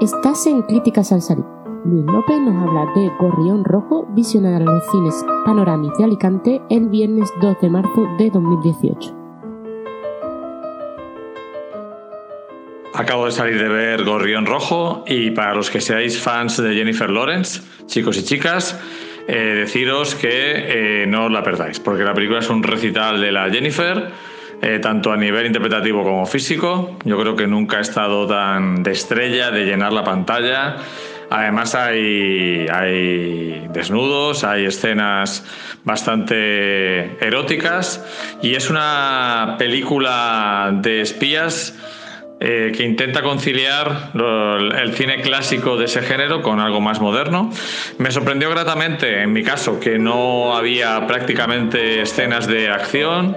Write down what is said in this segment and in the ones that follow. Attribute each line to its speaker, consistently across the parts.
Speaker 1: Estás en Críticas al Salir. Luis López nos habla de Gorrión Rojo, visionada en los cines Panoramis de Alicante el viernes 2 de marzo de 2018.
Speaker 2: Acabo de salir de ver Gorrión Rojo y para los que seáis fans de Jennifer Lawrence, chicos y chicas, eh, deciros que eh, no os la perdáis, porque la película es un recital de la Jennifer, eh, tanto a nivel interpretativo como físico. Yo creo que nunca ha estado tan de estrella, de llenar la pantalla. Además hay, desnudos, hay escenas bastante eróticas y es una película de espías eh, que intenta conciliar el cine clásico de ese género con algo más moderno. Me sorprendió gratamente, en mi caso, que no había prácticamente escenas de acción.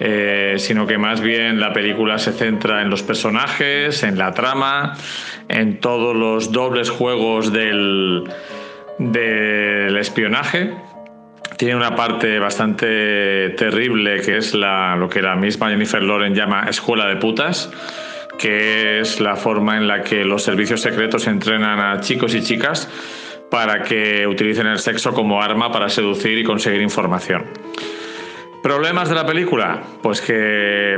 Speaker 2: Eh, sino que más bien la película se centra en los personajes, en la trama, en todos los dobles juegos del, del espionaje. Tiene una parte bastante terrible que es la, lo que la misma Jennifer Loren llama escuela de putas, que es la forma en la que los servicios secretos entrenan a chicos y chicas para que utilicen el sexo como arma para seducir y conseguir información. ¿Problemas de la película? Pues que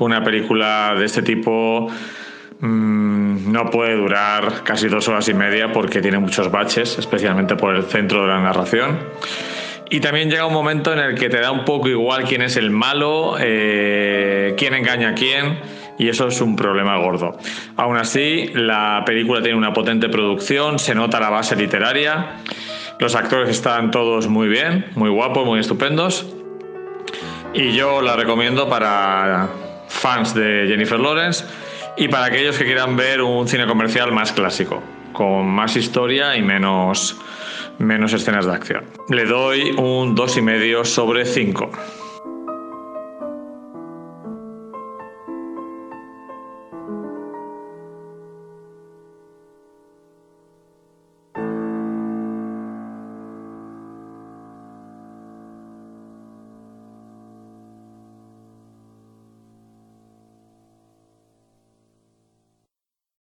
Speaker 2: una película de este tipo mm, no puede durar casi dos horas y media porque tiene muchos baches, especialmente por el centro de la narración. Y también llega un momento en el que te da un poco igual quién es el malo, eh, quién engaña a quién y eso es un problema gordo. Aún así, la película tiene una potente producción, se nota la base literaria, los actores están todos muy bien, muy guapos, muy estupendos y yo la recomiendo para fans de Jennifer Lawrence y para aquellos que quieran ver un cine comercial más clásico, con más historia y menos, menos escenas de acción. Le doy un 2,5 sobre 5.